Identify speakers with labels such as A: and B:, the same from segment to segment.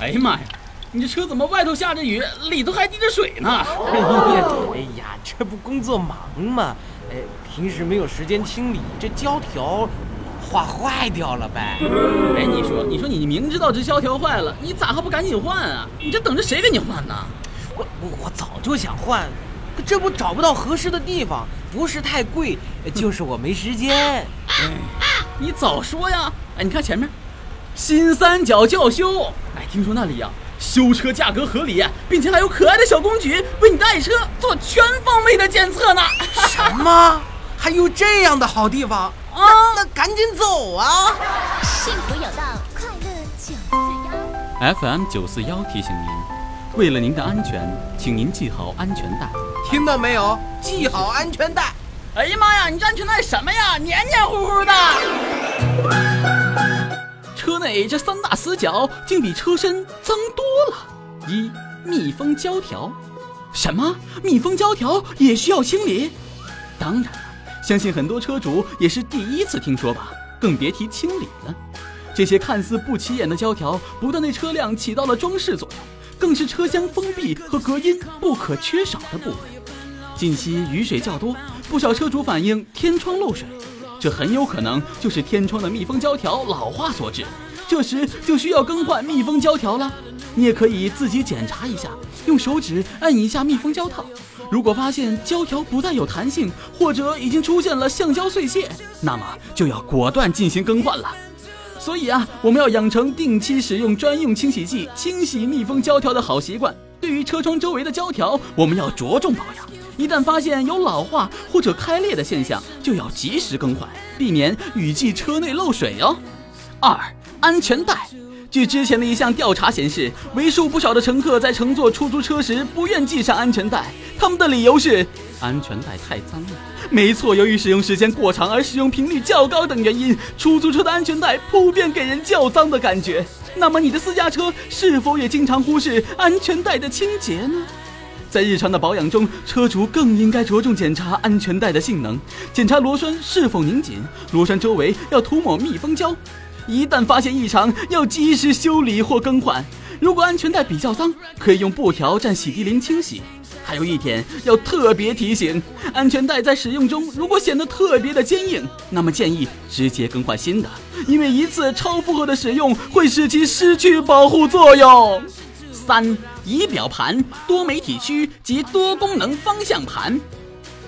A: 哎呀妈呀！你这车怎么外头下着雨，里头还滴着水呢？
B: 哎呀，这不工作忙吗？哎，平时没有时间清理，这胶条画坏掉了呗。
A: 哎，你说，你说你明知道这胶条坏了，你咋还不赶紧换啊？你这等着谁给你换呢？
B: 我我我早就想换，可这不找不到合适的地方，不是太贵，就是我没时间。
A: 哎你早说呀！哎，你看前面，新三角教修。哎，听说那里呀。修车价格合理，并且还有可爱的小公举为你的爱车做全方位的检测呢。
B: 什么？还有这样的好地方啊？那赶紧走啊！
C: 幸福有道，快乐九四幺。
D: FM 九四幺提醒您，为了您的安全，请您系好安全带。
B: 听到没有？系好安全带。
A: 哎呀妈呀，你这安全带什么呀？黏黏糊糊的。车内这三大死角竟比车身脏多了。一密封胶条，什么密封胶条也需要清理？当然了，相信很多车主也是第一次听说吧，更别提清理了。这些看似不起眼的胶条，不但对车辆起到了装饰作用，更是车厢封闭和隔音不可缺少的部分。近期雨水较多，不少车主反映天窗漏水。这很有可能就是天窗的密封胶条老化所致，这时就需要更换密封胶条了。你也可以自己检查一下，用手指按一下密封胶套，如果发现胶条不再有弹性，或者已经出现了橡胶碎屑，那么就要果断进行更换了。所以啊，我们要养成定期使用专用清洗剂清洗密封胶条的好习惯。对于车窗周围的胶条，我们要着重保养。一旦发现有老化或者开裂的现象，就要及时更换，避免雨季车内漏水哦。二、安全带。据之前的一项调查显示，为数不少的乘客在乘坐出租车时不愿系上安全带，他们的理由是安全带太脏了。没错，由于使用时间过长而使用频率较高等原因，出租车的安全带普遍给人较脏的感觉。那么你的私家车是否也经常忽视安全带的清洁呢？在日常的保养中，车主更应该着重检查安全带的性能，检查螺栓是否拧紧，螺栓周围要涂抹密封胶。一旦发现异常，要及时修理或更换。如果安全带比较脏，可以用布条蘸洗涤灵清洗。还有一点要特别提醒：安全带在使用中如果显得特别的坚硬，那么建议直接更换新的，因为一次超负荷的使用会使其失去保护作用。三。仪表盘、多媒体区及多功能方向盘，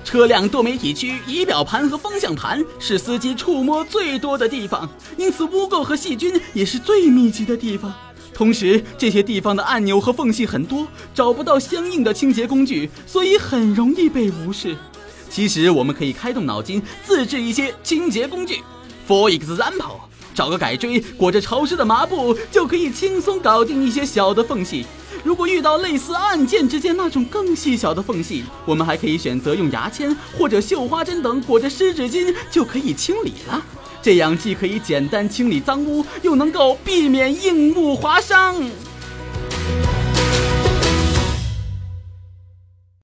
A: 车辆多媒体区、仪表盘和方向盘是司机触摸最多的地方，因此污垢和细菌也是最密集的地方。同时，这些地方的按钮和缝隙很多，找不到相应的清洁工具，所以很容易被无视。其实，我们可以开动脑筋自制一些清洁工具。For example，找个改锥，裹着潮湿的麻布，就可以轻松搞定一些小的缝隙。如果遇到类似按键之间那种更细小的缝隙，我们还可以选择用牙签或者绣花针等裹着湿纸巾就可以清理了。这样既可以简单清理脏污，又能够避免硬物划伤。